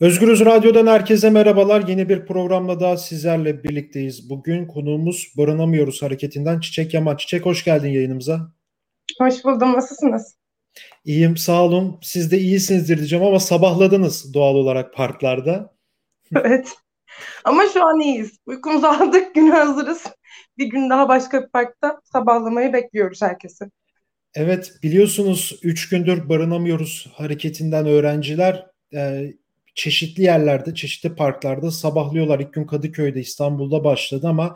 Özgürüz Radyo'dan herkese merhabalar. Yeni bir programla daha sizlerle birlikteyiz. Bugün konuğumuz Barınamıyoruz hareketinden Çiçek Yaman. Çiçek hoş geldin yayınımıza. Hoş buldum. Nasılsınız? İyiyim sağ olun. Siz de iyisinizdir diyeceğim ama sabahladınız doğal olarak parklarda. evet. Ama şu an iyiyiz. Uykumuzu aldık, güne hazırız. Bir gün daha başka bir parkta sabahlamayı bekliyoruz herkesi. Evet biliyorsunuz 3 gündür barınamıyoruz hareketinden öğrenciler e, çeşitli yerlerde, çeşitli parklarda sabahlıyorlar. İlk gün Kadıköy'de, İstanbul'da başladı ama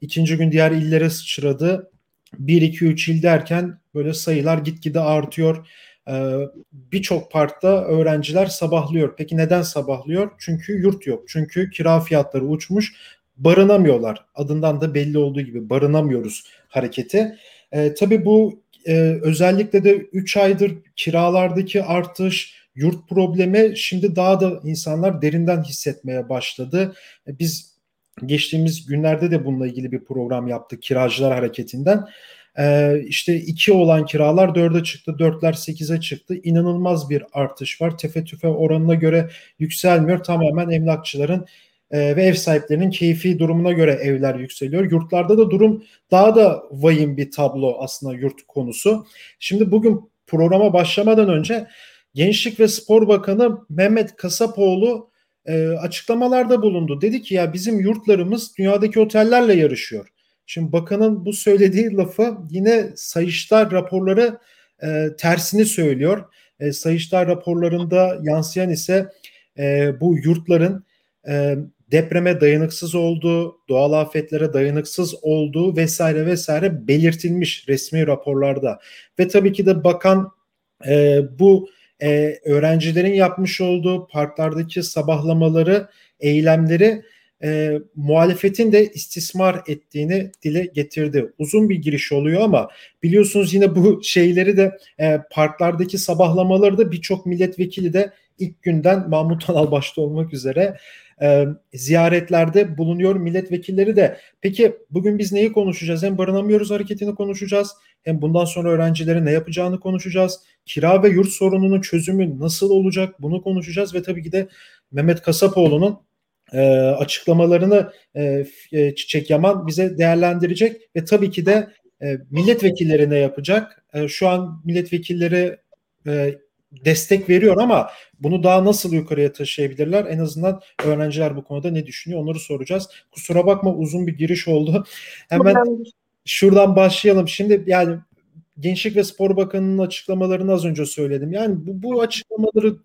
ikinci gün diğer illere sıçradı. 1, 2, 3 il derken böyle sayılar gitgide artıyor. Ee, Birçok parkta öğrenciler sabahlıyor. Peki neden sabahlıyor? Çünkü yurt yok. Çünkü kira fiyatları uçmuş. Barınamıyorlar. Adından da belli olduğu gibi barınamıyoruz hareketi. Ee, tabii bu e, özellikle de 3 aydır kiralardaki artış, yurt problemi şimdi daha da insanlar derinden hissetmeye başladı. E, biz geçtiğimiz günlerde de bununla ilgili bir program yaptık kiracılar hareketinden. Ee, işte iki olan kiralar dörde çıktı, dörtler sekize çıktı. İnanılmaz bir artış var. Tefe tüfe oranına göre yükselmiyor. Tamamen emlakçıların e, ve ev sahiplerinin keyfi durumuna göre evler yükseliyor. Yurtlarda da durum daha da vahim bir tablo aslında yurt konusu. Şimdi bugün programa başlamadan önce Gençlik ve Spor Bakanı Mehmet Kasapoğlu e, açıklamalarda bulundu. Dedi ki ya bizim yurtlarımız dünyadaki otellerle yarışıyor. Şimdi bakanın bu söylediği lafı yine Sayıştay raporları e, tersini söylüyor. E, Sayıştay raporlarında yansıyan ise e, bu yurtların e, depreme dayanıksız olduğu, doğal afetlere dayanıksız olduğu vesaire vesaire belirtilmiş resmi raporlarda. Ve tabii ki de bakan e, bu e, öğrencilerin yapmış olduğu parklardaki sabahlamaları, eylemleri e, muhalefetin de istismar ettiğini dile getirdi. Uzun bir giriş oluyor ama biliyorsunuz yine bu şeyleri de e, parklardaki sabahlamaları da birçok milletvekili de ilk günden Mahmut Anal başta olmak üzere e, ziyaretlerde bulunuyor milletvekilleri de. Peki bugün biz neyi konuşacağız? Hem barınamıyoruz hareketini konuşacağız hem bundan sonra öğrencilerin ne yapacağını konuşacağız. Kira ve yurt sorununun çözümü nasıl olacak bunu konuşacağız ve tabii ki de Mehmet Kasapoğlu'nun e, açıklamalarını e, e, Çiçek Yaman bize değerlendirecek ve tabii ki de e, milletvekilleri ne yapacak? E, şu an milletvekilleri e, destek veriyor ama bunu daha nasıl yukarıya taşıyabilirler? En azından öğrenciler bu konuda ne düşünüyor? Onları soracağız. Kusura bakma uzun bir giriş oldu. Hemen şuradan başlayalım. Şimdi yani Gençlik ve Spor Bakanı'nın açıklamalarını az önce söyledim. Yani bu, bu açıklamaları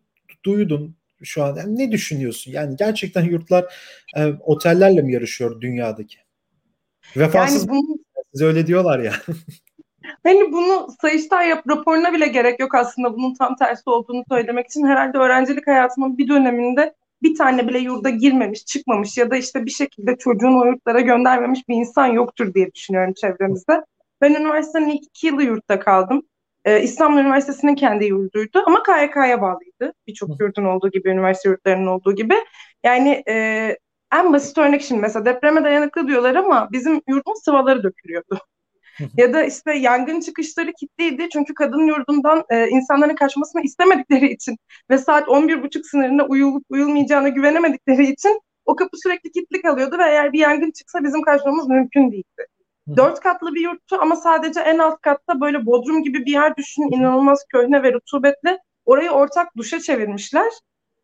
duydun şu an. Yani ne düşünüyorsun? Yani gerçekten yurtlar e, otellerle mi yarışıyor dünyadaki? Vefasız yani bunu... Siz öyle diyorlar ya. Hani bunu Sayıştay yap raporuna bile gerek yok aslında bunun tam tersi olduğunu söylemek için. Herhalde öğrencilik hayatımın bir döneminde bir tane bile yurda girmemiş, çıkmamış ya da işte bir şekilde çocuğunu o yurtlara göndermemiş bir insan yoktur diye düşünüyorum çevremizde. Ben üniversitenin ilk iki yılı yurtta kaldım. Ee, İstanbul Üniversitesi'nin kendi yurduydu ama KYK'ya bağlıydı. Birçok yurdun olduğu gibi, üniversite yurtlarının olduğu gibi. Yani e, en basit örnek şimdi mesela depreme dayanıklı diyorlar ama bizim yurdun sıvaları dökülüyordu ya da işte yangın çıkışları kilitliydi çünkü kadın yurdundan e, insanların kaçmasını istemedikleri için ve saat 11.30 sınırında uyulup uyulmayacağına güvenemedikleri için o kapı sürekli kilitli kalıyordu ve eğer bir yangın çıksa bizim kaçmamız mümkün değildi. Dört katlı bir yurttu ama sadece en alt katta böyle bodrum gibi bir yer düşünün inanılmaz köhne ve rutubetli. Orayı ortak duşa çevirmişler.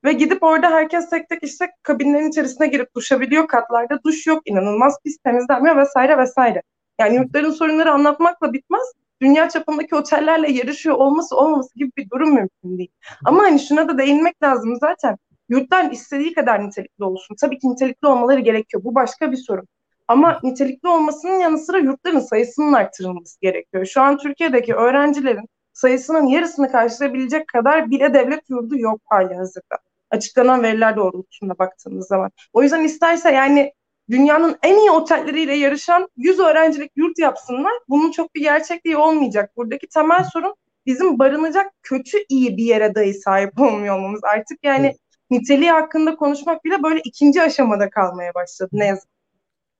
Ve gidip orada herkes tek tek işte kabinlerin içerisine girip duşabiliyor. Katlarda duş yok, inanılmaz pis temizlenmiyor vesaire vesaire. Yani yurtların sorunları anlatmakla bitmez. Dünya çapındaki otellerle yarışıyor olması olmaması gibi bir durum mümkün değil. Ama hani şuna da değinmek lazım zaten. Yurtlar istediği kadar nitelikli olsun. Tabii ki nitelikli olmaları gerekiyor. Bu başka bir sorun. Ama nitelikli olmasının yanı sıra yurtların sayısının arttırılması gerekiyor. Şu an Türkiye'deki öğrencilerin sayısının yarısını karşılayabilecek kadar bile devlet yurdu yok hali hazırda. Açıklanan veriler doğrultusunda baktığımız zaman. O yüzden isterse yani dünyanın en iyi otelleriyle yarışan 100 öğrencilik yurt yapsınlar. Bunun çok bir gerçekliği olmayacak. Buradaki temel sorun bizim barınacak kötü iyi bir yere dahi sahip olmuyor olmamız. Artık yani niteliği hakkında konuşmak bile böyle ikinci aşamada kalmaya başladı ne yazık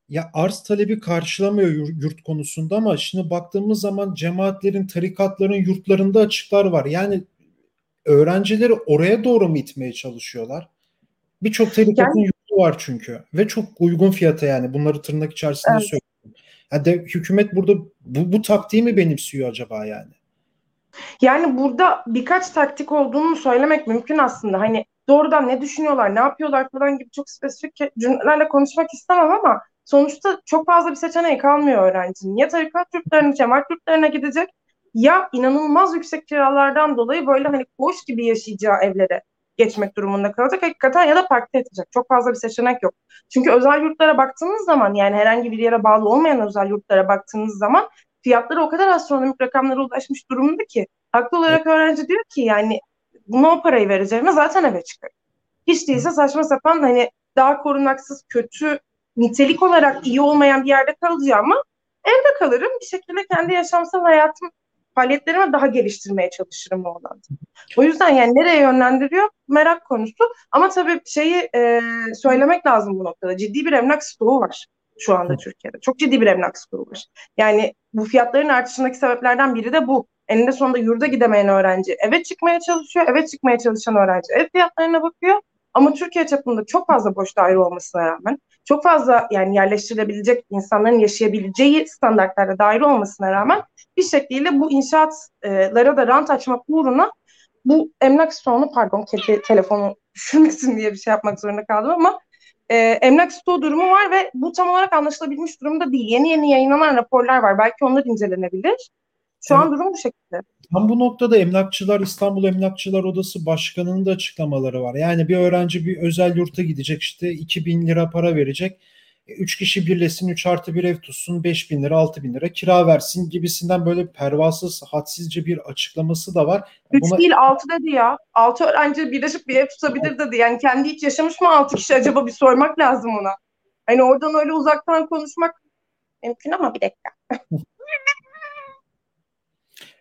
ya arz talebi karşılamıyor yurt konusunda ama şimdi baktığımız zaman cemaatlerin, tarikatların yurtlarında açıklar var. Yani öğrencileri oraya doğru mu itmeye çalışıyorlar? Birçok tarikatın yani, var çünkü ve çok uygun fiyata yani bunları tırnak içerisinde evet. söylüyorum. Yani de, hükümet burada bu, bu taktiği mi benimsiyor acaba yani? Yani burada birkaç taktik olduğunu söylemek mümkün aslında. Hani doğrudan ne düşünüyorlar, ne yapıyorlar falan gibi çok spesifik cümlelerle konuşmak istemem ama sonuçta çok fazla bir seçeneği kalmıyor öğrencinin. Ya tarikat yurtlarına, cemaat yurtlarına gidecek ya inanılmaz yüksek kiralardan dolayı böyle hani koş gibi yaşayacağı evlere geçmek durumunda kalacak hakikaten ya da parkta yatacak. Çok fazla bir seçenek yok. Çünkü özel yurtlara baktığınız zaman yani herhangi bir yere bağlı olmayan özel yurtlara baktığınız zaman fiyatları o kadar astronomik rakamlara ulaşmış durumda ki haklı olarak öğrenci diyor ki yani buna o parayı vereceğime zaten eve çıkar. Hiç değilse saçma sapan hani daha korunaksız kötü nitelik olarak iyi olmayan bir yerde kalacağım evde kalırım. Bir şekilde kendi yaşamsal hayatım faaliyetlerimi daha geliştirmeye çalışırım o alanda. O yüzden yani nereye yönlendiriyor merak konusu. Ama tabii şeyi e, söylemek lazım bu noktada. Ciddi bir emlak stoğu var şu anda Türkiye'de. Çok ciddi bir emlak stoğu var. Yani bu fiyatların artışındaki sebeplerden biri de bu. Eninde sonunda yurda gidemeyen öğrenci eve çıkmaya çalışıyor. Eve çıkmaya çalışan öğrenci ev fiyatlarına bakıyor. Ama Türkiye çapında çok fazla boş daire olmasına rağmen, çok fazla yani yerleştirilebilecek insanların yaşayabileceği standartlarda daire olmasına rağmen bir şekilde bu inşaatlara da rant açmak uğruna bu emlak stoğunu pardon kedi telefonu düşürmesin diye bir şey yapmak zorunda kaldım ama e, emlak stoğu durumu var ve bu tam olarak anlaşılabilmiş durumda değil. Yeni yeni yayınlanan raporlar var. Belki onlar incelenebilir. Şu evet. an durum bu şekilde. Tam bu noktada Emlakçılar İstanbul Emlakçılar Odası Başkanı'nın da açıklamaları var. Yani bir öğrenci bir özel yurta gidecek işte 2000 lira para verecek. 3 e, kişi birleşsin 3 artı bir ev tutsun 5 bin lira 6 bin lira kira versin gibisinden böyle pervasız hadsizce bir açıklaması da var. 3 Buna... değil 6 dedi ya. 6 öğrenci birleşip bir ev tutabilir dedi. Yani kendi hiç yaşamış mı 6 kişi acaba bir sormak lazım ona. Hani oradan öyle uzaktan konuşmak mümkün ama bir dakika.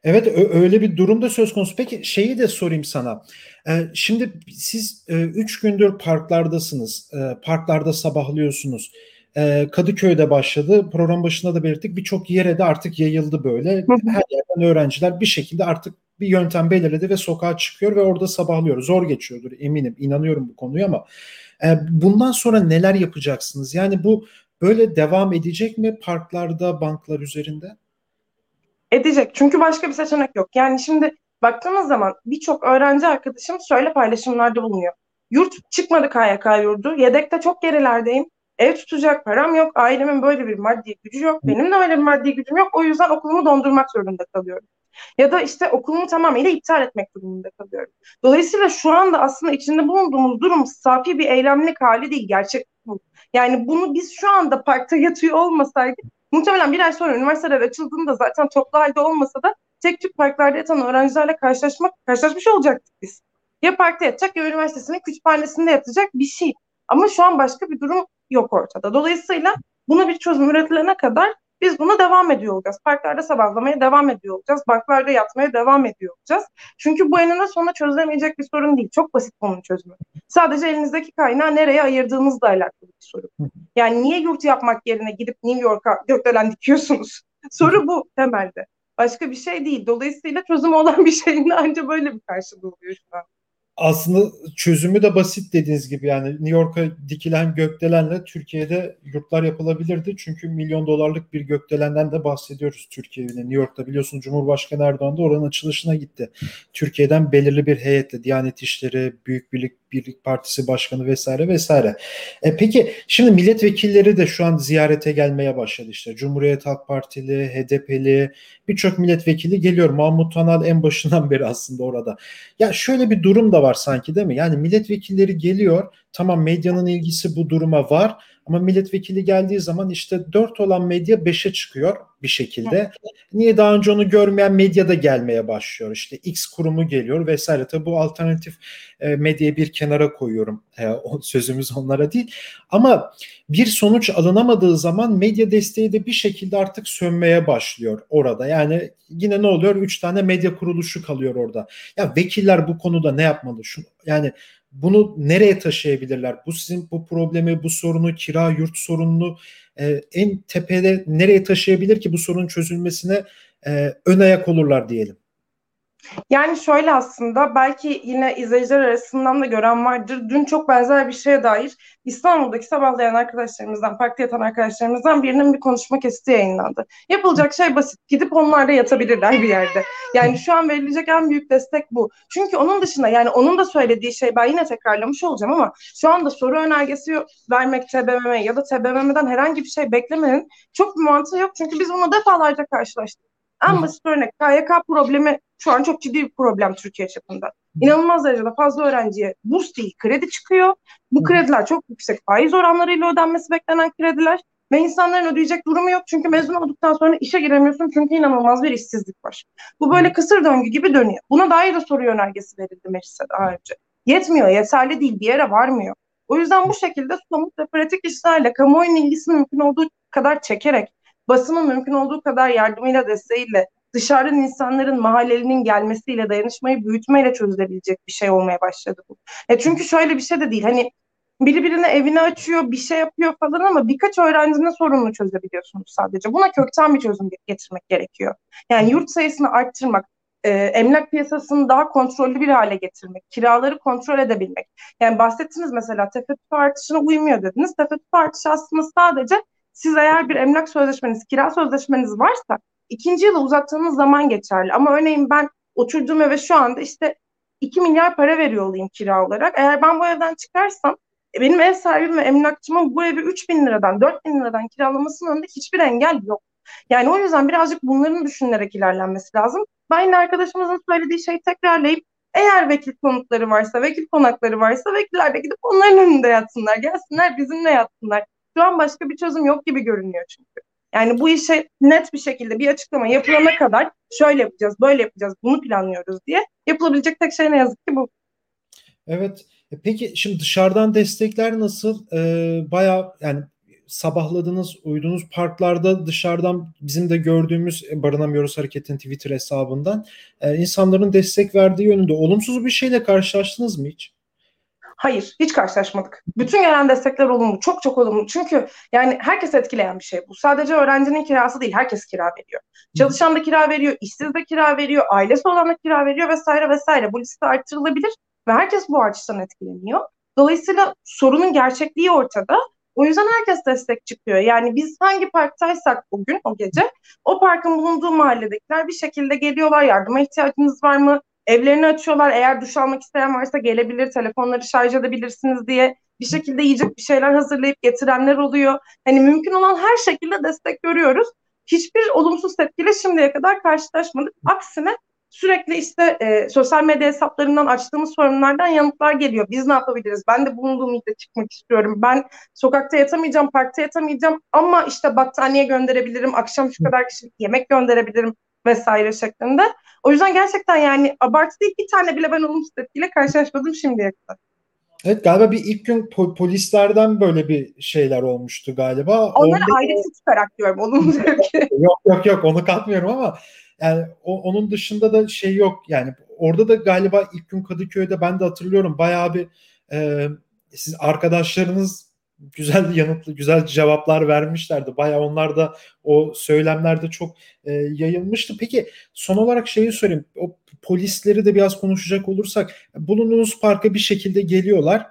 Evet öyle bir durumda söz konusu. Peki şeyi de sorayım sana. Ee, şimdi siz e, üç gündür parklardasınız. Ee, parklarda sabahlıyorsunuz. Ee, Kadıköy'de başladı. Program başında da belirttik. Birçok yere de artık yayıldı böyle. Her yerden öğrenciler bir şekilde artık bir yöntem belirledi ve sokağa çıkıyor ve orada sabahlıyor. Zor geçiyordur eminim. İnanıyorum bu konuya ama bundan sonra neler yapacaksınız? Yani bu böyle devam edecek mi parklarda, banklar üzerinde? Edecek. Çünkü başka bir seçenek yok. Yani şimdi baktığımız zaman birçok öğrenci arkadaşım şöyle paylaşımlarda bulunuyor. Yurt çıkmadı KYK yurdu. Yedekte çok gerilerdeyim. Ev tutacak param yok. Ailemin böyle bir maddi gücü yok. Benim de öyle bir maddi gücüm yok. O yüzden okulumu dondurmak zorunda kalıyorum. Ya da işte okulumu tamamıyla iptal etmek durumunda kalıyorum. Dolayısıyla şu anda aslında içinde bulunduğumuz durum safi bir eylemlik hali değil. Gerçek bu. Yani bunu biz şu anda parkta yatıyor olmasaydık Muhtemelen bir ay sonra üniversiteler açıldığında zaten toplu halde olmasa da tek tük parklarda yatan öğrencilerle karşılaşmak, karşılaşmış olacaktık biz. Ya parkta yatacak ya üniversitesinin kütüphanesinde yatacak bir şey. Ama şu an başka bir durum yok ortada. Dolayısıyla buna bir çözüm üretilene kadar biz buna devam ediyor olacağız. Parklarda sabahlamaya devam ediyor olacağız. Banklarda yatmaya devam ediyor olacağız. Çünkü bu eninde sonunda çözülemeyecek bir sorun değil. Çok basit bunun çözümü. Sadece elinizdeki kaynağı nereye ayırdığınızla alakalı bir sorun. Yani niye yurt yapmak yerine gidip New York'a gökdelen dikiyorsunuz? Soru bu temelde. Başka bir şey değil. Dolayısıyla çözüm olan bir şeyin ancak böyle bir karşılığı oluyor şu an aslında çözümü de basit dediğiniz gibi yani New York'a dikilen gökdelenle Türkiye'de yurtlar yapılabilirdi. Çünkü milyon dolarlık bir gökdelenden de bahsediyoruz Türkiye'de. New York'ta biliyorsunuz Cumhurbaşkanı Erdoğan da oranın açılışına gitti. Türkiye'den belirli bir heyetle Diyanet İşleri, Büyük Birlik Birlik Partisi Başkanı vesaire vesaire. E, peki şimdi milletvekilleri de şu an ziyarete gelmeye başladı işte. Cumhuriyet Halk Partili, HDP'li birçok milletvekili geliyor. Mahmut Tanal en başından beri aslında orada. Ya şöyle bir durum da var sanki değil mi? Yani milletvekilleri geliyor. Tamam medyanın ilgisi bu duruma var ama milletvekili geldiği zaman işte 4 olan medya 5'e çıkıyor bir şekilde. Niye daha önce onu görmeyen medya da gelmeye başlıyor. İşte X kurumu geliyor vesaire. Tabi bu alternatif e, medyayı bir kenara koyuyorum. E, sözümüz onlara değil. Ama bir sonuç alınamadığı zaman medya desteği de bir şekilde artık sönmeye başlıyor orada. Yani yine ne oluyor? Üç tane medya kuruluşu kalıyor orada. Ya vekiller bu konuda ne yapmalı? Şu, yani bunu nereye taşıyabilirler? Bu sizin bu problemi, bu sorunu, kira yurt sorununu e, en tepede nereye taşıyabilir ki bu sorunun çözülmesine e, ön ayak olurlar diyelim. Yani şöyle aslında belki yine izleyiciler arasından da gören vardır. Dün çok benzer bir şeye dair İstanbul'daki sabahlayan arkadaşlarımızdan, parkta yatan arkadaşlarımızdan birinin bir konuşma kesiti yayınlandı. Yapılacak şey basit. Gidip onlar da yatabilirler bir yerde. Yani şu an verilecek en büyük destek bu. Çünkü onun dışında yani onun da söylediği şey ben yine tekrarlamış olacağım ama şu anda soru önergesi vermek TBMM ya da TBMM'den herhangi bir şey beklemenin çok bir mantığı yok. Çünkü biz bunu defalarca karşılaştık. En basit örnek KYK problemi şu an çok ciddi bir problem Türkiye çapında. İnanılmaz derecede fazla öğrenciye burs değil kredi çıkıyor. Bu krediler çok yüksek faiz oranlarıyla ödenmesi beklenen krediler ve insanların ödeyecek durumu yok çünkü mezun olduktan sonra işe giremiyorsun çünkü inanılmaz bir işsizlik var. Bu böyle kısır döngü gibi dönüyor. Buna dair de soru yönergesi verildi meclise daha önce. Yetmiyor, yeterli değil, bir yere varmıyor. O yüzden bu şekilde somut ve pratik işlerle kamuoyunun ilgisini mümkün olduğu kadar çekerek, basının mümkün olduğu kadar yardımıyla, desteğiyle, dışarıdan insanların mahallelinin gelmesiyle, dayanışmayı büyütmeyle çözülebilecek bir şey olmaya başladı bu. E çünkü şöyle bir şey de değil. Hani biri birine evini açıyor, bir şey yapıyor falan ama birkaç öğrencinin sorununu çözebiliyorsunuz sadece. Buna kökten bir çözüm getirmek gerekiyor. Yani yurt sayısını arttırmak, e, emlak piyasasını daha kontrollü bir hale getirmek, kiraları kontrol edebilmek. Yani bahsettiniz mesela teferruat artışına uymuyor dediniz. Teferruat artışı aslında sadece siz eğer bir emlak sözleşmeniz, kira sözleşmeniz varsa ikinci yıla uzattığınız zaman geçerli. Ama örneğin ben oturduğum eve şu anda işte 2 milyar para veriyor olayım kira olarak. Eğer ben bu evden çıkarsam e, benim ev sahibim ve emlakçımın bu evi 3 bin liradan 4 bin liradan kiralamasının önünde hiçbir engel yok. Yani o yüzden birazcık bunların düşünülerek ilerlenmesi lazım. Ben yine arkadaşımızın söylediği şeyi tekrarlayıp eğer vekil konutları varsa, vekil konakları varsa vekiller de gidip onların önünde yatsınlar. Gelsinler bizimle yatsınlar. Şu an başka bir çözüm yok gibi görünüyor çünkü. Yani bu işe net bir şekilde bir açıklama yapılana kadar şöyle yapacağız, böyle yapacağız, bunu planlıyoruz diye yapılabilecek tek şey ne yazık ki bu. Evet. E peki şimdi dışarıdan destekler nasıl? Ee, Baya yani sabahladınız, uyudunuz parklarda dışarıdan bizim de gördüğümüz e, Barınamıyoruz Hareket'in Twitter hesabından e, insanların destek verdiği yönünde olumsuz bir şeyle karşılaştınız mı hiç? Hayır, hiç karşılaşmadık. Bütün gelen destekler olumlu, çok çok olumlu. Çünkü yani herkes etkileyen bir şey bu. Sadece öğrencinin kirası değil, herkes kira veriyor. Çalışan da kira veriyor, işsiz de kira veriyor, ailesi olan da kira veriyor vesaire vesaire. Bu liste arttırılabilir ve herkes bu artıştan etkileniyor. Dolayısıyla sorunun gerçekliği ortada. O yüzden herkes destek çıkıyor. Yani biz hangi parktaysak bugün, o gece, o parkın bulunduğu mahalledekiler bir şekilde geliyorlar. Yardıma ihtiyacınız var mı? Evlerini açıyorlar. Eğer duş almak isteyen varsa gelebilir. Telefonları şarj edebilirsiniz diye bir şekilde yiyecek bir şeyler hazırlayıp getirenler oluyor. Hani mümkün olan her şekilde destek görüyoruz. Hiçbir olumsuz tepkiyle şimdiye kadar karşılaşmadık. Aksine sürekli işte e, sosyal medya hesaplarından açtığımız sorunlardan yanıtlar geliyor. Biz ne yapabiliriz? Ben de bulunduğum ilde çıkmak istiyorum. Ben sokakta yatamayacağım, parkta yatamayacağım ama işte battaniye gönderebilirim, akşam şu kadar kişilik yemek gönderebilirim vesaire şeklinde. O yüzden gerçekten yani abartı değil bir tane bile ben olumsuz tepkiyle karşılaşmadım şimdiye kadar. Evet galiba bir ilk gün po- polislerden böyle bir şeyler olmuştu galiba. Onları Orada... ayrıca tutarak diyorum olumsuz tepki. yok yok yok onu katmıyorum ama yani o, onun dışında da şey yok yani orada da galiba ilk gün Kadıköy'de ben de hatırlıyorum bayağı bir e, siz arkadaşlarınız güzel yanıtlı güzel cevaplar vermişlerdi. Bayağı onlar da o söylemlerde çok e, yayılmıştı. Peki son olarak şeyi sorayım. O polisleri de biraz konuşacak olursak bulunduğunuz parka bir şekilde geliyorlar.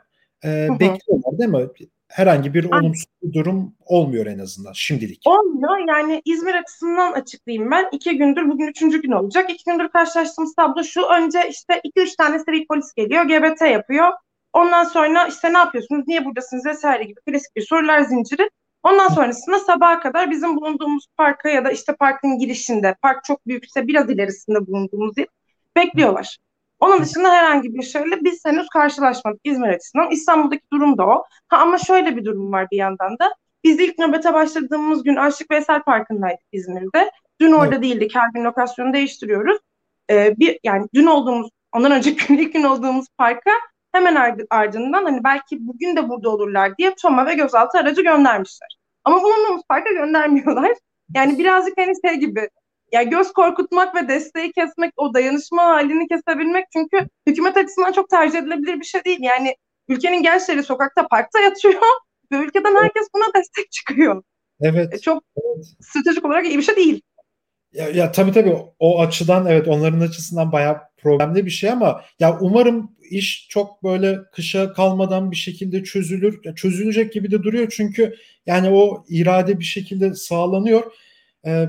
E, bekliyorlar değil mi? herhangi bir olumsuz bir durum olmuyor en azından şimdilik. Olmuyor. Yani İzmir açısından açıklayayım ben. İki gündür, bugün üçüncü gün olacak. İki gündür karşılaştığımız tablo şu. Önce işte iki üç tane sivil polis geliyor. GBT yapıyor. Ondan sonra işte ne yapıyorsunuz, niye buradasınız vesaire gibi klasik bir sorular zinciri. Ondan sonrasında sabaha kadar bizim bulunduğumuz parka ya da işte parkın girişinde, park çok büyükse biraz ilerisinde bulunduğumuz yer bekliyorlar. Onun dışında herhangi bir şeyle biz henüz karşılaşmadık İzmir açısından. İstanbul'daki durum da o. Ha, ama şöyle bir durum var bir yandan da. Biz ilk nöbete başladığımız gün Aşık Veysel Parkı'ndaydık İzmir'de. Dün orada evet. değildik. Her gün lokasyonu değiştiriyoruz. Ee, bir yani dün olduğumuz, ondan önceki gün ilk gün olduğumuz parka hemen ardından hani belki bugün de burada olurlar diye Toma ve gözaltı aracı göndermişler. Ama bulunduğumuz parka göndermiyorlar. Yani birazcık hani şey gibi yani göz korkutmak ve desteği kesmek, o dayanışma halini kesebilmek çünkü hükümet açısından çok tercih edilebilir bir şey değil. Yani ülkenin gençleri sokakta, parkta yatıyor ve ülkeden herkes buna destek çıkıyor. Evet. E, çok evet. stratejik olarak iyi bir şey değil. Ya, ya tabii tabii o açıdan evet onların açısından bayağı problemli bir şey ama ya umarım iş çok böyle kışa kalmadan bir şekilde çözülür. Çözülecek gibi de duruyor çünkü yani o irade bir şekilde sağlanıyor. Ee,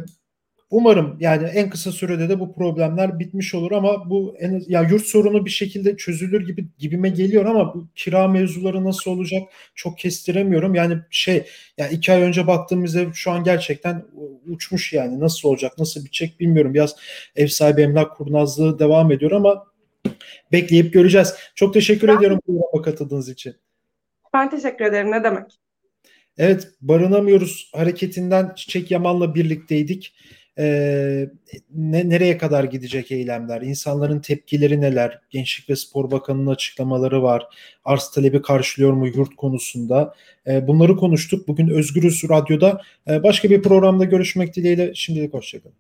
umarım yani en kısa sürede de bu problemler bitmiş olur ama bu en, ya yurt sorunu bir şekilde çözülür gibi gibime geliyor ama bu kira mevzuları nasıl olacak çok kestiremiyorum. Yani şey yani iki ay önce baktığımızda şu an gerçekten uçmuş yani nasıl olacak nasıl bitecek bilmiyorum. Biraz ev sahibi emlak kurnazlığı devam ediyor ama bekleyip göreceğiz. Çok teşekkür ben, ediyorum programa katıldığınız için. Ben teşekkür ederim ne demek. Evet barınamıyoruz hareketinden Çiçek Yaman'la birlikteydik e, ne, nereye kadar gidecek eylemler, insanların tepkileri neler, Gençlik ve Spor Bakanı'nın açıklamaları var, arz talebi karşılıyor mu yurt konusunda e, bunları konuştuk. Bugün Özgürüz Radyo'da e, başka bir programda görüşmek dileğiyle şimdilik hoşçakalın.